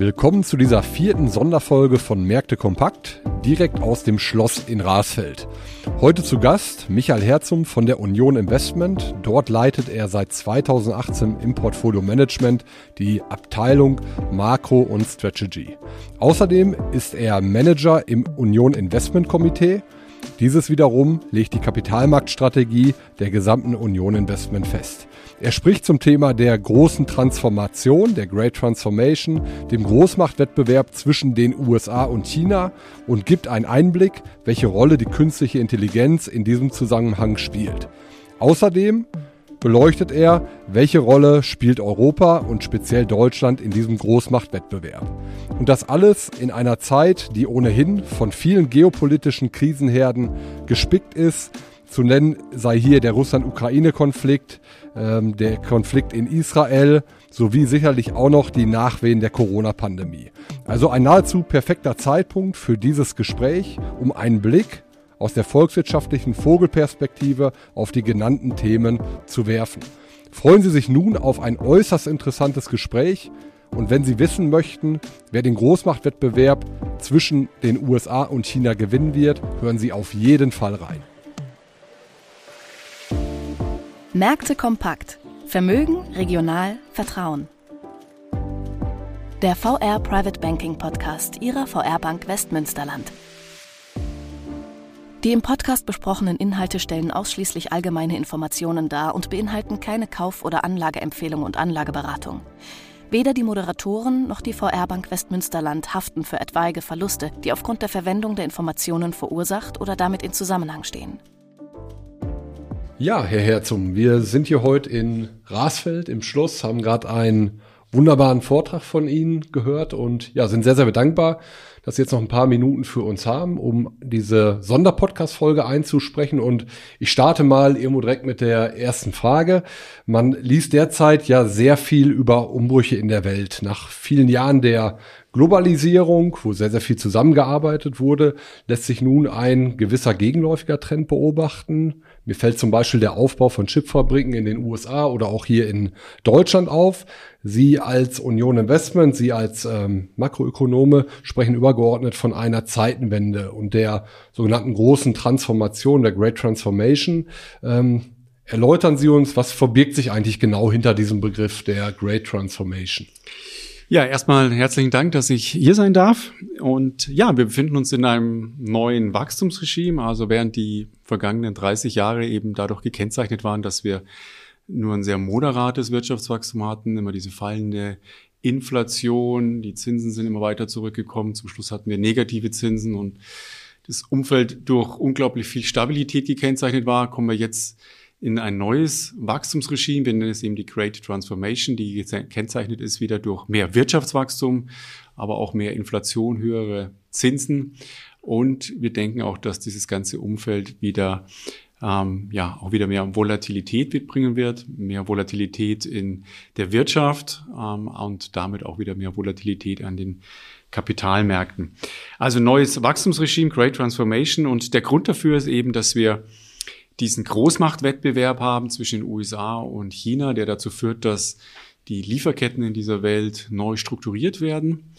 Willkommen zu dieser vierten Sonderfolge von Märkte Kompakt, direkt aus dem Schloss in Rasfeld. Heute zu Gast Michael Herzum von der Union Investment. Dort leitet er seit 2018 im Portfolio Management die Abteilung Makro und Strategy. Außerdem ist er Manager im Union Investment Komitee. Dieses wiederum legt die Kapitalmarktstrategie der gesamten Union Investment fest. Er spricht zum Thema der großen Transformation, der Great Transformation, dem Großmachtwettbewerb zwischen den USA und China und gibt einen Einblick, welche Rolle die künstliche Intelligenz in diesem Zusammenhang spielt. Außerdem beleuchtet er, welche Rolle spielt Europa und speziell Deutschland in diesem Großmachtwettbewerb. Und das alles in einer Zeit, die ohnehin von vielen geopolitischen Krisenherden gespickt ist, zu nennen sei hier der Russland-Ukraine-Konflikt, ähm, der Konflikt in Israel sowie sicherlich auch noch die Nachwehen der Corona-Pandemie. Also ein nahezu perfekter Zeitpunkt für dieses Gespräch, um einen Blick aus der volkswirtschaftlichen Vogelperspektive auf die genannten Themen zu werfen. Freuen Sie sich nun auf ein äußerst interessantes Gespräch und wenn Sie wissen möchten, wer den Großmachtwettbewerb zwischen den USA und China gewinnen wird, hören Sie auf jeden Fall rein. Märkte kompakt. Vermögen, regional, Vertrauen. Der VR Private Banking Podcast Ihrer VR Bank Westmünsterland. Die im Podcast besprochenen Inhalte stellen ausschließlich allgemeine Informationen dar und beinhalten keine Kauf- oder Anlageempfehlung und Anlageberatung. Weder die Moderatoren noch die VR Bank Westmünsterland haften für etwaige Verluste, die aufgrund der Verwendung der Informationen verursacht oder damit in Zusammenhang stehen. Ja, Herr Herzum, wir sind hier heute in Rasfeld im Schloss, haben gerade einen wunderbaren Vortrag von Ihnen gehört und ja, sind sehr, sehr bedankbar, dass Sie jetzt noch ein paar Minuten für uns haben, um diese Sonderpodcast-Folge einzusprechen. Und ich starte mal irgendwo direkt mit der ersten Frage. Man liest derzeit ja sehr viel über Umbrüche in der Welt. Nach vielen Jahren der Globalisierung, wo sehr, sehr viel zusammengearbeitet wurde, lässt sich nun ein gewisser gegenläufiger Trend beobachten. Mir fällt zum Beispiel der Aufbau von Chipfabriken in den USA oder auch hier in Deutschland auf. Sie als Union Investment, Sie als ähm, Makroökonome sprechen übergeordnet von einer Zeitenwende und der sogenannten großen Transformation, der Great Transformation. Ähm, erläutern Sie uns, was verbirgt sich eigentlich genau hinter diesem Begriff der Great Transformation? Ja, erstmal herzlichen Dank, dass ich hier sein darf. Und ja, wir befinden uns in einem neuen Wachstumsregime. Also während die vergangenen 30 Jahre eben dadurch gekennzeichnet waren, dass wir nur ein sehr moderates Wirtschaftswachstum hatten, immer diese fallende Inflation, die Zinsen sind immer weiter zurückgekommen. Zum Schluss hatten wir negative Zinsen und das Umfeld durch unglaublich viel Stabilität gekennzeichnet war, kommen wir jetzt in ein neues Wachstumsregime. Wir nennen es eben die Great Transformation, die gekennzeichnet ist wieder durch mehr Wirtschaftswachstum, aber auch mehr Inflation, höhere Zinsen. Und wir denken auch, dass dieses ganze Umfeld wieder ähm, ja auch wieder mehr Volatilität mitbringen wird, mehr Volatilität in der Wirtschaft ähm, und damit auch wieder mehr Volatilität an den Kapitalmärkten. Also neues Wachstumsregime, Great Transformation und der Grund dafür ist eben, dass wir diesen Großmachtwettbewerb haben zwischen den USA und China, der dazu führt, dass die Lieferketten in dieser Welt neu strukturiert werden.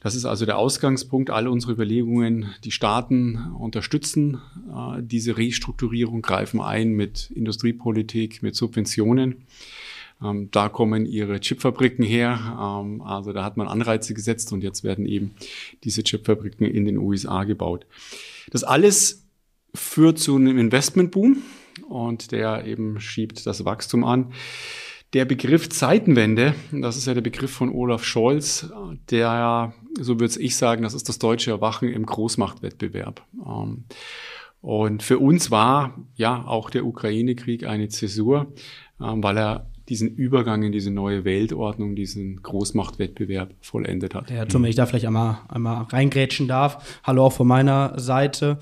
Das ist also der Ausgangspunkt all unserer Überlegungen. Die Staaten unterstützen äh, diese Restrukturierung, greifen ein mit Industriepolitik, mit Subventionen. Ähm, da kommen ihre Chipfabriken her. Ähm, also da hat man Anreize gesetzt und jetzt werden eben diese Chipfabriken in den USA gebaut. Das alles führt zu einem Investmentboom und der eben schiebt das Wachstum an. Der Begriff Zeitenwende, das ist ja der Begriff von Olaf Scholz, der, so würde ich sagen, das ist das deutsche Erwachen im Großmachtwettbewerb. Ähm, und für uns war ja auch der Ukraine-Krieg eine Zäsur, ähm, weil er diesen Übergang in diese neue Weltordnung, diesen Großmachtwettbewerb vollendet hat. Ja, Tom, wenn ich da vielleicht einmal, einmal reingrätschen darf. Hallo auch von meiner Seite.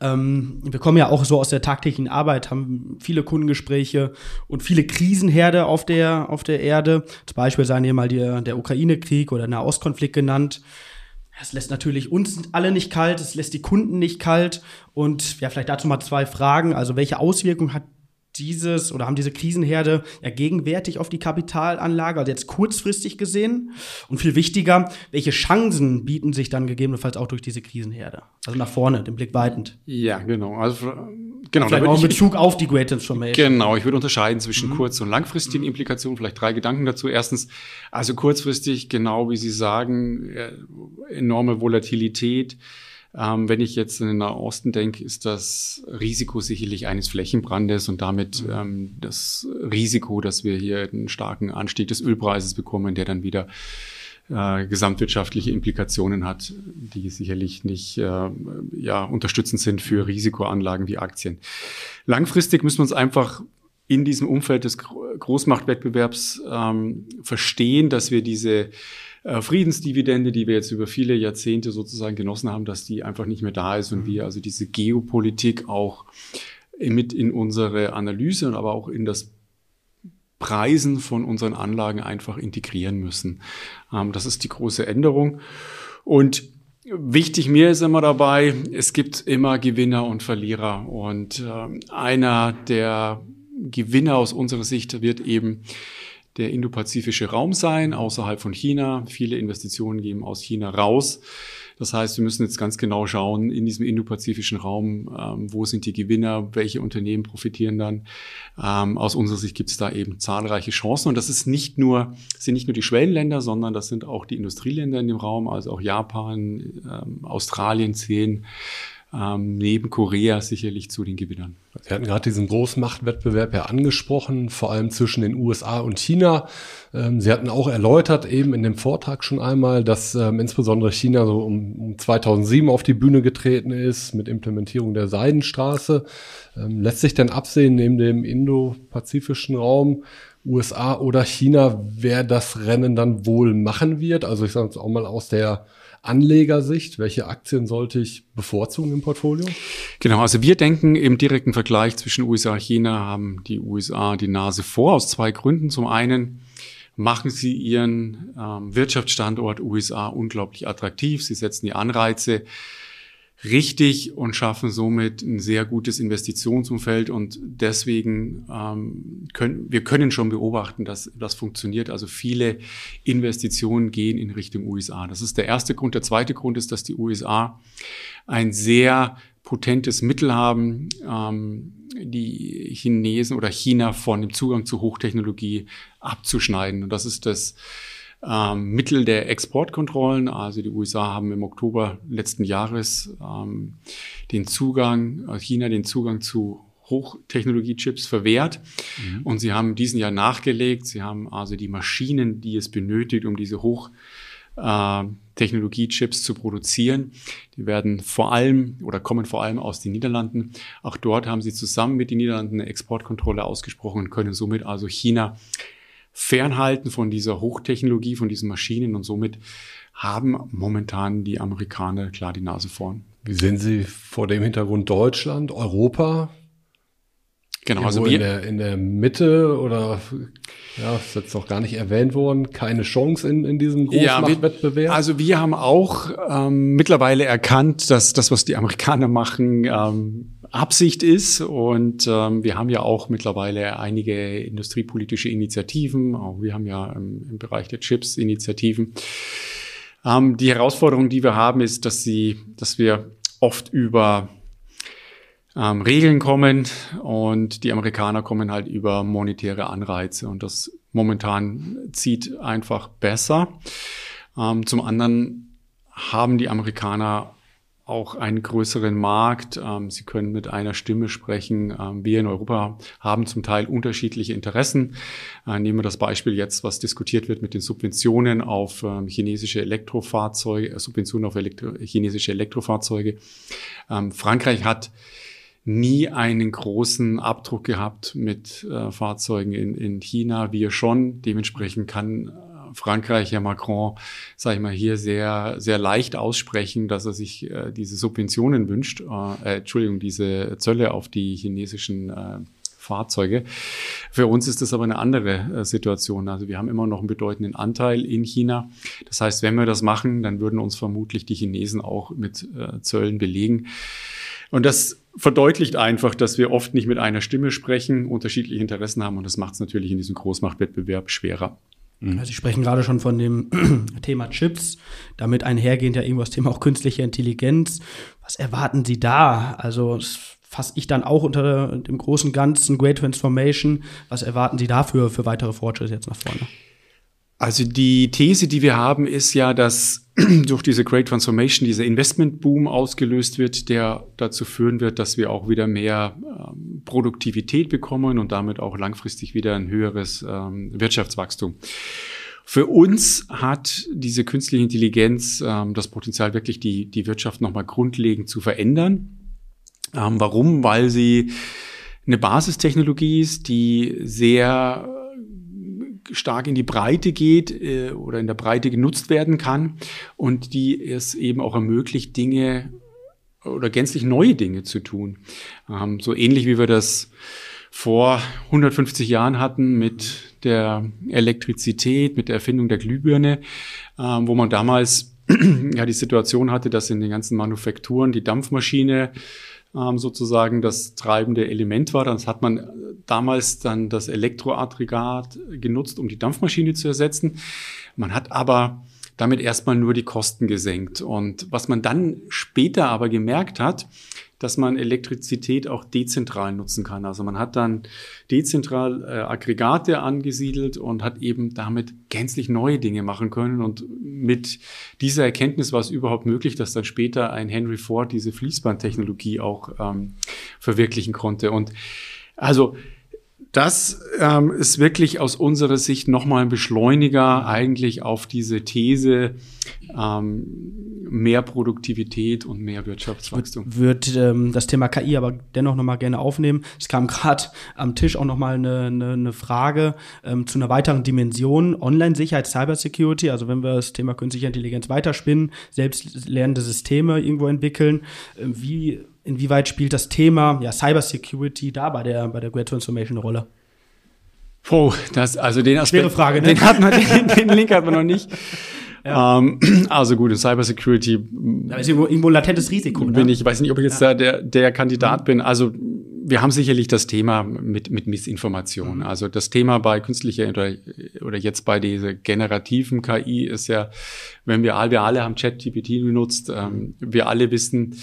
Ähm, wir kommen ja auch so aus der tagtäglichen Arbeit, haben viele Kundengespräche und viele Krisenherde auf der, auf der Erde. Zum Beispiel seien hier mal die, der Ukraine-Krieg oder der Ostkonflikt genannt. Es lässt natürlich uns alle nicht kalt, es lässt die Kunden nicht kalt. Und ja, vielleicht dazu mal zwei Fragen. Also welche Auswirkungen hat dieses oder haben diese Krisenherde ja gegenwärtig auf die Kapitalanlage, also jetzt kurzfristig gesehen? Und viel wichtiger, welche Chancen bieten sich dann gegebenenfalls auch durch diese Krisenherde? Also nach vorne, den Blick weitend. Ja, genau. Also genau. Vielleicht auch in Bezug auf die Great Transformation. Genau, ich würde unterscheiden zwischen mhm. kurz- und langfristigen mhm. Implikationen. Vielleicht drei Gedanken dazu. Erstens, also kurzfristig, genau wie Sie sagen, äh, enorme Volatilität ähm, wenn ich jetzt in den Nahosten denke, ist das Risiko sicherlich eines Flächenbrandes und damit mhm. ähm, das Risiko, dass wir hier einen starken Anstieg des Ölpreises bekommen, der dann wieder äh, gesamtwirtschaftliche Implikationen hat, die sicherlich nicht äh, ja, unterstützend sind für Risikoanlagen wie Aktien. Langfristig müssen wir uns einfach in diesem Umfeld des Großmachtwettbewerbs ähm, verstehen, dass wir diese äh, Friedensdividende, die wir jetzt über viele Jahrzehnte sozusagen genossen haben, dass die einfach nicht mehr da ist und mhm. wir also diese Geopolitik auch mit in unsere Analyse und aber auch in das Preisen von unseren Anlagen einfach integrieren müssen. Ähm, das ist die große Änderung. Und wichtig mir ist immer dabei, es gibt immer Gewinner und Verlierer. Und äh, einer der Gewinner aus unserer Sicht wird eben der indopazifische Raum sein, außerhalb von China. Viele Investitionen gehen aus China raus. Das heißt, wir müssen jetzt ganz genau schauen in diesem indopazifischen Raum, ähm, wo sind die Gewinner, welche Unternehmen profitieren dann. Ähm, aus unserer Sicht gibt es da eben zahlreiche Chancen. Und das ist nicht nur, sind nicht nur die Schwellenländer, sondern das sind auch die Industrieländer in dem Raum, also auch Japan, ähm, Australien zählen ähm, neben Korea sicherlich zu den Gewinnern. Sie hatten gerade diesen Großmachtwettbewerb ja angesprochen, vor allem zwischen den USA und China. Ähm, Sie hatten auch erläutert eben in dem Vortrag schon einmal, dass ähm, insbesondere China so um, um 2007 auf die Bühne getreten ist mit Implementierung der Seidenstraße. Ähm, lässt sich denn absehen, neben dem Indo-Pazifischen Raum, USA oder China, wer das Rennen dann wohl machen wird? Also ich sage jetzt auch mal aus der Anlegersicht, welche Aktien sollte ich bevorzugen im Portfolio? Genau, also wir denken im direkten Vergleich zwischen USA und China haben die USA die Nase vor aus zwei Gründen. Zum einen machen sie ihren ähm, Wirtschaftsstandort USA unglaublich attraktiv. Sie setzen die Anreize richtig und schaffen somit ein sehr gutes Investitionsumfeld und deswegen ähm, können wir können schon beobachten, dass das funktioniert. Also viele Investitionen gehen in Richtung USA. Das ist der erste Grund. Der zweite Grund ist, dass die USA ein sehr potentes Mittel haben, ähm, die Chinesen oder China von dem Zugang zu Hochtechnologie abzuschneiden. Und das ist das ähm, Mittel der Exportkontrollen. Also die USA haben im Oktober letzten Jahres ähm, den Zugang, äh, China den Zugang zu Hochtechnologie-Chips verwehrt. Mhm. Und sie haben diesen Jahr nachgelegt. Sie haben also die Maschinen, die es benötigt, um diese Hoch äh, Technologie-Chips zu produzieren. Die werden vor allem oder kommen vor allem aus den Niederlanden. Auch dort haben sie zusammen mit den Niederlanden eine Exportkontrolle ausgesprochen und können somit also China fernhalten von dieser Hochtechnologie, von diesen Maschinen und somit haben momentan die Amerikaner klar die Nase vorn. Wie sehen Sie vor dem Hintergrund Deutschland, Europa? Genau, also wir in der, in der Mitte oder ja, ist jetzt noch gar nicht erwähnt worden, keine Chance in, in diesem Großmachtwettbewerb? Ja, also wir haben auch ähm, mittlerweile erkannt, dass das, was die Amerikaner machen, ähm, Absicht ist. Und ähm, wir haben ja auch mittlerweile einige industriepolitische Initiativen. Auch wir haben ja im, im Bereich der Chips Initiativen. Ähm, die Herausforderung, die wir haben, ist, dass sie, dass wir oft über ähm, Regeln kommen und die Amerikaner kommen halt über monetäre Anreize und das momentan zieht einfach besser. Ähm, zum anderen haben die Amerikaner auch einen größeren Markt. Ähm, sie können mit einer Stimme sprechen. Ähm, wir in Europa haben zum Teil unterschiedliche Interessen. Äh, nehmen wir das Beispiel jetzt, was diskutiert wird mit den Subventionen auf ähm, chinesische Elektrofahrzeuge, äh, Subventionen auf Elektro chinesische Elektrofahrzeuge. Frankreich hat nie einen großen Abdruck gehabt mit äh, Fahrzeugen in, in China. Wir schon. Dementsprechend kann Frankreich, Herr Macron, sage ich mal, hier sehr, sehr leicht aussprechen, dass er sich äh, diese Subventionen wünscht, äh, Entschuldigung, diese Zölle auf die chinesischen äh, Fahrzeuge. Für uns ist das aber eine andere äh, Situation. Also wir haben immer noch einen bedeutenden Anteil in China. Das heißt, wenn wir das machen, dann würden uns vermutlich die Chinesen auch mit äh, Zöllen belegen. Und das verdeutlicht einfach, dass wir oft nicht mit einer Stimme sprechen, unterschiedliche Interessen haben und das macht es natürlich in diesem Großmachtwettbewerb schwerer. Mhm. Also Sie sprechen gerade schon von dem Thema Chips, damit einhergehend ja irgendwas Thema auch künstliche Intelligenz. Was erwarten Sie da? Also fasse ich dann auch unter dem großen Ganzen Great Transformation. Was erwarten Sie dafür für weitere Fortschritte jetzt nach vorne? Also die These, die wir haben, ist ja, dass durch diese Great Transformation dieser Investmentboom ausgelöst wird, der dazu führen wird, dass wir auch wieder mehr ähm, Produktivität bekommen und damit auch langfristig wieder ein höheres ähm, Wirtschaftswachstum. Für uns hat diese künstliche Intelligenz ähm, das Potenzial, wirklich die, die Wirtschaft nochmal grundlegend zu verändern. Ähm, warum? Weil sie eine Basistechnologie ist, die sehr stark in die Breite geht äh, oder in der Breite genutzt werden kann und die es eben auch ermöglicht, Dinge oder gänzlich neue Dinge zu tun. Ähm, so ähnlich wie wir das vor 150 Jahren hatten mit der Elektrizität, mit der Erfindung der Glühbirne, ähm, wo man damals ja die Situation hatte, dass in den ganzen Manufakturen die Dampfmaschine ähm, sozusagen das treibende Element war. Das hat man damals dann das Elektroaggregat genutzt, um die Dampfmaschine zu ersetzen. Man hat aber damit erstmal nur die Kosten gesenkt. Und was man dann später aber gemerkt hat, dass man Elektrizität auch dezentral nutzen kann. Also man hat dann dezentral äh, Aggregate angesiedelt und hat eben damit gänzlich neue Dinge machen können. Und mit dieser Erkenntnis war es überhaupt möglich, dass dann später ein Henry Ford diese Fließbandtechnologie auch ähm, verwirklichen konnte. Und also das ähm, ist wirklich aus unserer Sicht nochmal ein Beschleuniger eigentlich auf diese These ähm, mehr Produktivität und mehr Wirtschaftswachstum. Wird, wird ähm, das Thema KI aber dennoch nochmal gerne aufnehmen. Es kam gerade am Tisch auch nochmal eine, eine, eine Frage ähm, zu einer weiteren Dimension, Online-Sicherheit, Cybersecurity. Also wenn wir das Thema künstliche Intelligenz weiterspinnen, selbstlernende Systeme irgendwo entwickeln, äh, wie inwieweit spielt das Thema ja, Cybersecurity da bei der, bei der Great Transformation eine Rolle? Oh, das, also den Aspekt, Schwere Frage, ne? den, hat man, den, den Link hat man noch nicht. Ja. Ähm, also gut, Cybersecurity. Da ist irgendwo, ein latentes Risiko. Ne? Bin ich, weiß nicht, ob ich jetzt ja. da der, der Kandidat mhm. bin. Also wir haben sicherlich das Thema mit, mit Missinformation. Mhm. Also das Thema bei künstlicher oder, oder jetzt bei dieser generativen KI ist ja, wenn wir alle, wir alle haben ChatGPT benutzt, ähm, wir alle wissen,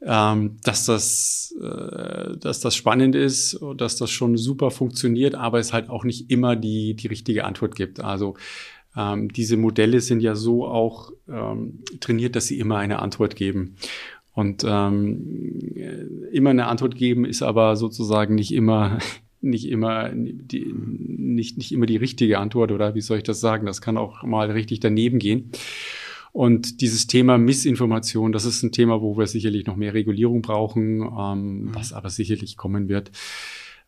ähm, dass das, äh, dass das spannend ist und dass das schon super funktioniert, aber es halt auch nicht immer die, die richtige Antwort gibt. Also ähm, diese Modelle sind ja so auch ähm, trainiert, dass sie immer eine Antwort geben. Und ähm, immer eine Antwort geben ist aber sozusagen nicht immer nicht immer die, nicht, nicht immer die richtige Antwort oder wie soll ich das sagen? Das kann auch mal richtig daneben gehen. Und dieses Thema Missinformation, das ist ein Thema, wo wir sicherlich noch mehr Regulierung brauchen, ähm, mhm. was aber sicherlich kommen wird.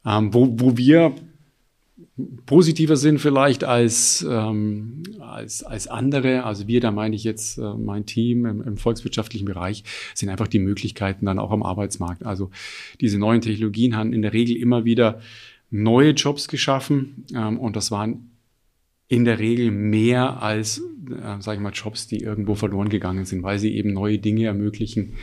Ähm, wo, wo wir positiver sind vielleicht als, ähm, als, als andere, also wir, da meine ich jetzt äh, mein Team im, im volkswirtschaftlichen Bereich, sind einfach die Möglichkeiten dann auch am Arbeitsmarkt. Also diese neuen Technologien haben in der Regel immer wieder neue Jobs geschaffen ähm, und das waren in der Regel mehr als, äh, sage ich mal, Jobs, die irgendwo verloren gegangen sind, weil sie eben neue Dinge ermöglichen.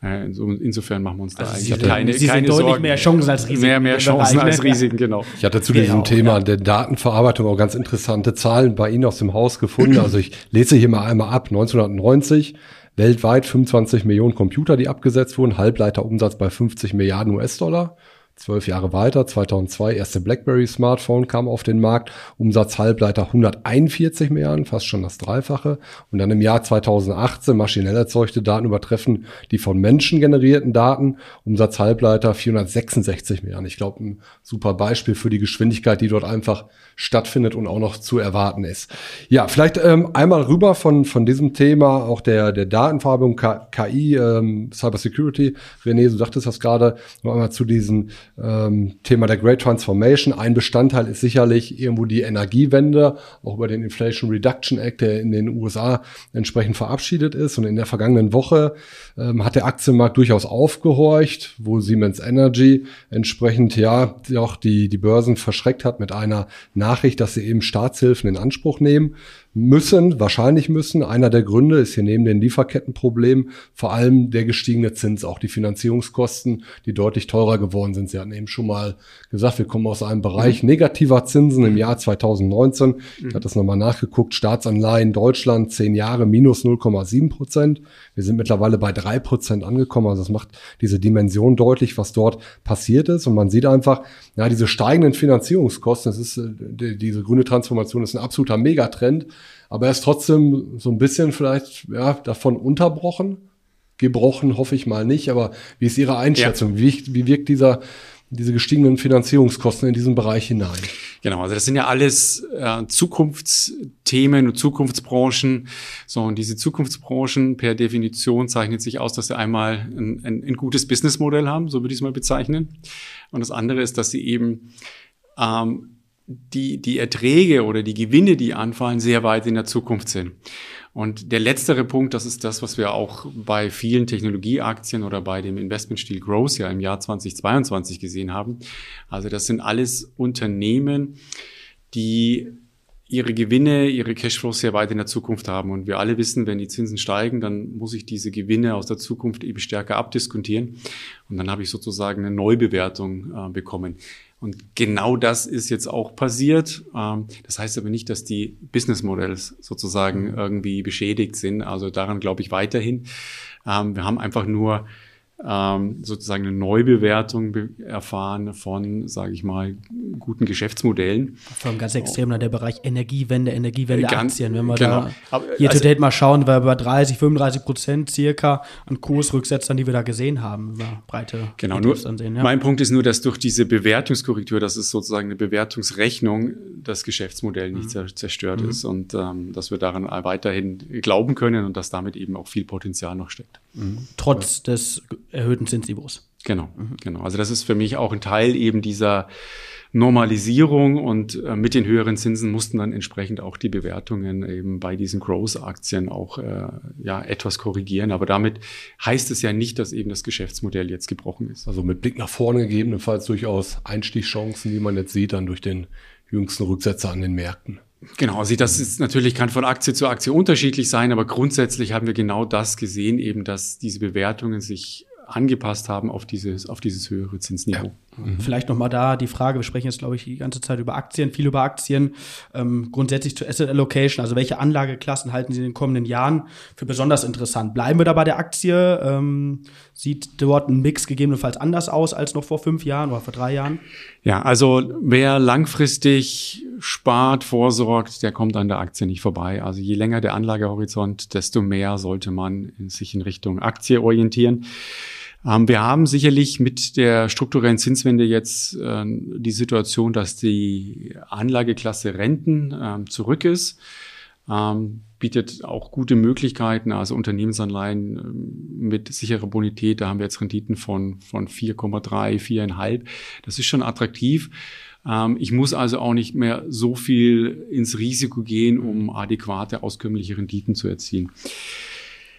Insofern machen wir uns da also eigentlich Sie keine, Sie keine deutlich Sorgen. mehr Chancen als Risiken. Mehr, mehr Chancen als Risiken, genau. Ich hatte zu genau, diesem Thema ja. der Datenverarbeitung auch ganz interessante Zahlen bei Ihnen aus dem Haus gefunden. Also ich lese hier mal einmal ab. 1990 weltweit 25 Millionen Computer, die abgesetzt wurden, Halbleiterumsatz bei 50 Milliarden US-Dollar. Zwölf Jahre weiter, 2002, erste BlackBerry-Smartphone kam auf den Markt, Umsatz Halbleiter 141 Milliarden, fast schon das Dreifache. Und dann im Jahr 2018 maschinell erzeugte Daten übertreffen die von Menschen generierten Daten, Umsatz Halbleiter 466 Milliarden. Ich glaube, ein super Beispiel für die Geschwindigkeit, die dort einfach stattfindet und auch noch zu erwarten ist. Ja, vielleicht ähm, einmal rüber von, von diesem Thema, auch der, der Datenverarbeitung, KI, ähm, Cybersecurity. René, du sagtest das gerade, noch einmal zu diesem ähm, Thema der Great Transformation. Ein Bestandteil ist sicherlich irgendwo die Energiewende, auch über den Inflation Reduction Act, der in den USA entsprechend verabschiedet ist. Und in der vergangenen Woche ähm, hat der Aktienmarkt durchaus aufgehorcht, wo Siemens Energy entsprechend ja auch die, die Börsen verschreckt hat mit einer Nachricht, dass sie eben Staatshilfen in Anspruch nehmen. Müssen, wahrscheinlich müssen. Einer der Gründe ist hier neben den Lieferkettenproblemen vor allem der gestiegene Zins, auch die Finanzierungskosten, die deutlich teurer geworden sind. Sie hatten eben schon mal gesagt, wir kommen aus einem Bereich mhm. negativer Zinsen im Jahr 2019. Ich mhm. hatte das nochmal nachgeguckt. Staatsanleihen Deutschland zehn Jahre minus 0,7 Prozent. Wir sind mittlerweile bei drei Prozent angekommen. Also das macht diese Dimension deutlich, was dort passiert ist. Und man sieht einfach, ja, diese steigenden Finanzierungskosten, das ist, äh, diese grüne Transformation ist ein absoluter Megatrend. Aber er ist trotzdem so ein bisschen vielleicht ja, davon unterbrochen. Gebrochen hoffe ich mal nicht, aber wie ist Ihre Einschätzung? Ja. Wie, wie wirkt dieser, diese gestiegenen Finanzierungskosten in diesen Bereich hinein? Genau, also das sind ja alles äh, Zukunftsthemen und Zukunftsbranchen. So, und diese Zukunftsbranchen per Definition zeichnet sich aus, dass sie einmal ein, ein, ein gutes Businessmodell haben, so würde ich es mal bezeichnen. Und das andere ist, dass sie eben ähm, die, die Erträge oder die Gewinne, die anfallen, sehr weit in der Zukunft sind. Und der letztere Punkt, das ist das, was wir auch bei vielen Technologieaktien oder bei dem Investmentstil Growth ja im Jahr 2022 gesehen haben. Also das sind alles Unternehmen, die ihre Gewinne, ihre Cashflows sehr weit in der Zukunft haben. Und wir alle wissen, wenn die Zinsen steigen, dann muss ich diese Gewinne aus der Zukunft eben stärker abdiskontieren. Und dann habe ich sozusagen eine Neubewertung äh, bekommen. Und genau das ist jetzt auch passiert. Ähm, das heißt aber nicht, dass die Business Models sozusagen mhm. irgendwie beschädigt sind. Also daran glaube ich weiterhin. Ähm, wir haben einfach nur ähm, sozusagen eine Neubewertung be erfahren von, sage ich mal, guten Geschäftsmodellen. Vor allem ganz extrem der Bereich Energiewende, Energiewende-Aktien. Wenn wir genau. da hier also, to date mal schauen, wir bei 30, 35 Prozent circa an Kursrücksetzern, die wir da gesehen haben, über breite Genau, nur, ansehen, ja. mein Punkt ist nur, dass durch diese Bewertungskorrektur, das ist sozusagen eine Bewertungsrechnung, das Geschäftsmodell nicht mhm. zerstört mhm. ist und ähm, dass wir daran weiterhin glauben können und dass damit eben auch viel Potenzial noch steckt. Mhm. Trotz ja. des erhöhten Zinsniveaus. Genau, mhm. genau. Also das ist für mich auch ein Teil eben dieser Normalisierung und äh, mit den höheren Zinsen mussten dann entsprechend auch die Bewertungen eben bei diesen Growth-Aktien auch äh, ja etwas korrigieren. Aber damit heißt es ja nicht, dass eben das Geschäftsmodell jetzt gebrochen ist. Also mit Blick nach vorne gegebenenfalls durchaus Einstiegschancen, die man jetzt sieht, dann durch den jüngsten Rücksetzer an den Märkten. Genau, also das ist natürlich kann von Aktie zu Aktie unterschiedlich sein, aber grundsätzlich haben wir genau das gesehen, eben, dass diese Bewertungen sich angepasst haben auf dieses, auf dieses höhere Zinsniveau. Ja. Mhm. Vielleicht nochmal da die Frage, wir sprechen jetzt, glaube ich, die ganze Zeit über Aktien, viel über Aktien, ähm, grundsätzlich zur Asset Allocation, also welche Anlageklassen halten Sie in den kommenden Jahren für besonders interessant? Bleiben wir da bei der Aktie? Ähm, sieht dort ein Mix gegebenenfalls anders aus als noch vor fünf Jahren oder vor drei Jahren? Ja, also wer langfristig spart, vorsorgt, der kommt an der Aktie nicht vorbei. Also je länger der Anlagehorizont, desto mehr sollte man sich in Richtung Aktie orientieren. Ähm, wir haben sicherlich mit der strukturellen Zinswende jetzt äh, die Situation, dass die Anlageklasse Renten äh, zurück ist. Ähm, bietet auch gute Möglichkeiten, also Unternehmensanleihen mit sicherer Bonität, da haben wir jetzt Renditen von, von 4,3, 4,5. Das ist schon attraktiv. Ähm, ich muss also auch nicht mehr so viel ins Risiko gehen, um adäquate, auskömmliche Renditen zu erzielen.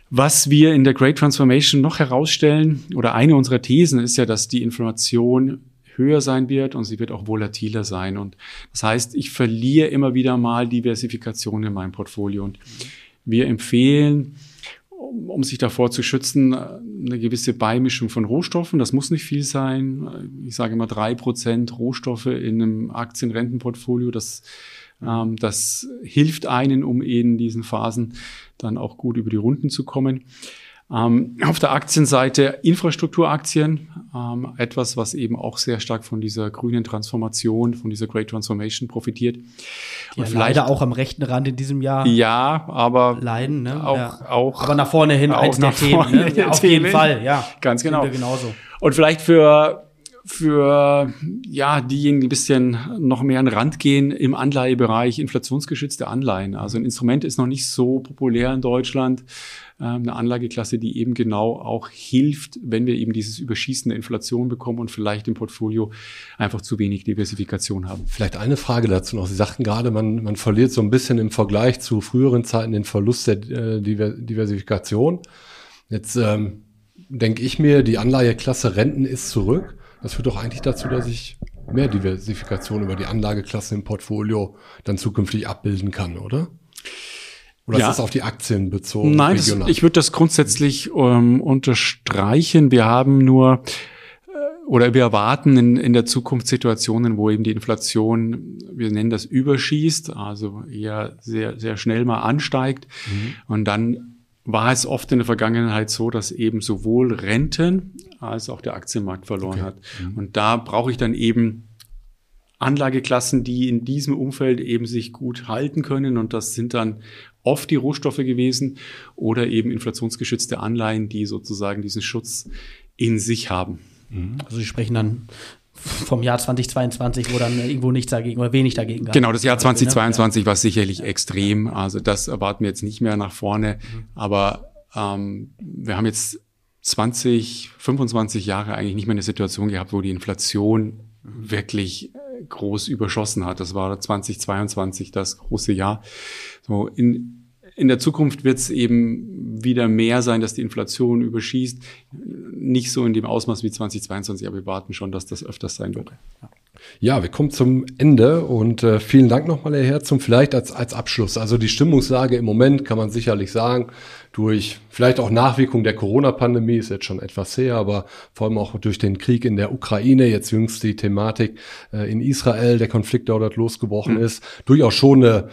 Was wir in der Great Transformation noch herausstellen, oder eine unserer Thesen ist ja, dass die Information höher sein wird und sie wird auch volatiler sein. Und das heißt, ich verliere immer wieder mal Diversifikation in meinem Portfolio. Und wir empfehlen, um, um sich davor zu schützen, eine gewisse Beimischung von Rohstoffen. Das muss nicht viel sein. Ich sage immer drei Prozent Rohstoffe in einem Aktienrentenportfolio. Das ähm, das hilft einen, um in diesen Phasen dann auch gut über die Runden zu kommen. Ähm, auf der Aktienseite Infrastrukturaktien, ähm, etwas, was eben auch sehr stark von dieser grünen Transformation, von dieser Great Transformation profitiert. Die Und ja leider auch am rechten Rand in diesem Jahr. Ja, aber leiden, ne? Auch, ja. auch. Aber nach vorne hin eins der Themen. Ne? Ja, auf jeden Fall, ja. Ganz genau. Genauso. Und vielleicht für für ja diejenigen, die ein bisschen noch mehr an den Rand gehen im Anleihebereich, inflationsgeschützte Anleihen. Also ein Instrument ist noch nicht so populär in Deutschland. Ähm, eine Anlageklasse, die eben genau auch hilft, wenn wir eben dieses Überschießen der Inflation bekommen und vielleicht im Portfolio einfach zu wenig Diversifikation haben. Vielleicht eine Frage dazu noch. Sie sagten gerade, man, man verliert so ein bisschen im Vergleich zu früheren Zeiten den Verlust der äh, Diversifikation. Jetzt ähm, denke ich mir, die Anleiheklasse Renten ist zurück. Das führt doch eigentlich dazu, dass ich mehr Diversifikation über die Anlageklasse im Portfolio dann zukünftig abbilden kann, oder? Oder ja. ist das auf die Aktien bezogen? Nein, das, ich würde das grundsätzlich ähm, unterstreichen. Wir haben nur äh, oder wir erwarten in, in der Zukunft Situationen, wo eben die Inflation, wir nennen das überschießt, also eher sehr, sehr schnell mal ansteigt. Mhm. Und dann war es oft in der Vergangenheit so, dass eben sowohl Renten als auch der Aktienmarkt verloren okay. hat. Mhm. Und da brauche ich dann eben Anlageklassen, die in diesem Umfeld eben sich gut halten können. Und das sind dann oft die Rohstoffe gewesen oder eben inflationsgeschützte Anleihen, die sozusagen diesen Schutz in sich haben. Mhm. Also Sie sprechen dann vom Jahr 2022, wo dann irgendwo nichts dagegen oder wenig dagegen gab. Genau, das Jahr 2022 war sicherlich extrem. Also das erwarten wir jetzt nicht mehr nach vorne. Mhm. Aber ähm, wir haben jetzt 20, 25 Jahre eigentlich nicht mehr eine Situation gehabt, wo die Inflation wirklich groß überschossen hat. Das war 2022 das große Jahr. So in, in der Zukunft wird es eben wieder mehr sein, dass die Inflation überschießt. Nicht so in dem Ausmaß wie 2022, aber wir warten schon, dass das öfters sein wird. Ja, wir kommen zum Ende und äh, vielen Dank nochmal, Herr Herzum. Vielleicht als, als Abschluss. Also die Stimmungslage im Moment kann man sicherlich sagen, durch vielleicht auch Nachwirkung der Corona-Pandemie, ist jetzt schon etwas her, aber vor allem auch durch den Krieg in der Ukraine, jetzt jüngst die Thematik äh, in Israel, der Konflikt, der dort losgebrochen mhm. ist, durchaus schon eine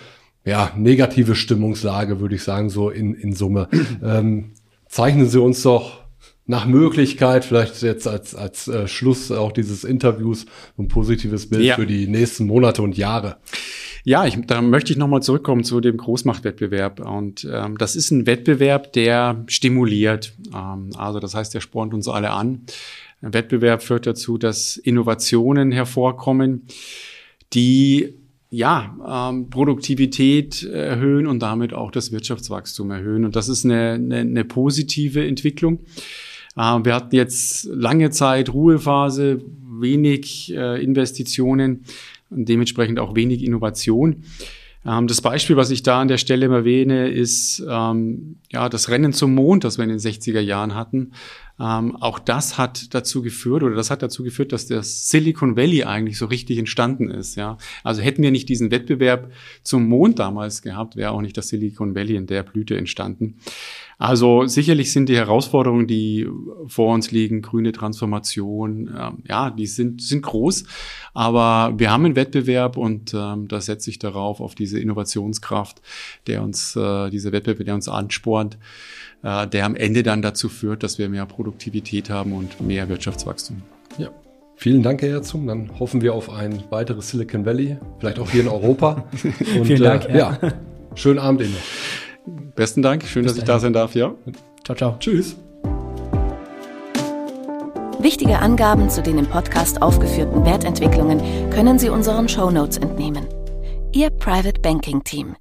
ja, negative Stimmungslage, würde ich sagen, so in, in Summe. ähm, zeichnen Sie uns doch nach Möglichkeit, vielleicht jetzt als, als äh, Schluss auch dieses Interviews, ein positives Bild ja. für die nächsten Monate und Jahre. Ja, ich, da möchte ich nochmal zurückkommen zu dem Großmachtwettbewerb. Und ähm, das ist ein Wettbewerb, der stimuliert. Ähm, also das heißt, der spornt uns alle an. Ein Wettbewerb führt dazu, dass Innovationen hervorkommen, die ja, ähm, Produktivität erhöhen und damit auch das Wirtschaftswachstum erhöhen. Und das ist eine, eine, eine positive Entwicklung. Äh, wir hatten jetzt lange Zeit Ruhephase, wenig äh, Investitionen und dementsprechend auch wenig Innovation. Ähm, das Beispiel, was ich da an der Stelle erwähne, ist ähm, ja das Rennen zum Mond, das wir in den 60er Jahren hatten. Ähm, auch das hat dazu geführt oder das hat dazu geführt, dass das Silicon Valley eigentlich so richtig entstanden ist. Ja, also hätten wir nicht diesen Wettbewerb zum Mond damals gehabt, wäre auch nicht das Silicon Valley in der Blüte entstanden. Also sicherlich sind die Herausforderungen, die vor uns liegen, grüne Transformation, äh, ja, die sind, sind groß, aber wir haben einen Wettbewerb und ähm, da setze ich darauf, auf diese Innovationskraft, der uns, äh, dieser Wettbewerb, der uns anspornt, äh, der am Ende dann dazu führt, dass wir mehr Produktivität haben und mehr Wirtschaftswachstum. Ja. Vielen Dank, Herr Herzog. Dann hoffen wir auf ein weiteres Silicon Valley, vielleicht auch hier in Europa. Und, Vielen Dank. Äh, ja. ja, schönen Abend Ihnen. Besten Dank. Schön, Bis dass dahin. ich da sein darf. Ja. Ciao, ciao. Tschüss. Wichtige Angaben zu den im Podcast aufgeführten Wertentwicklungen können Sie unseren Show Notes entnehmen. Ihr Private Banking Team.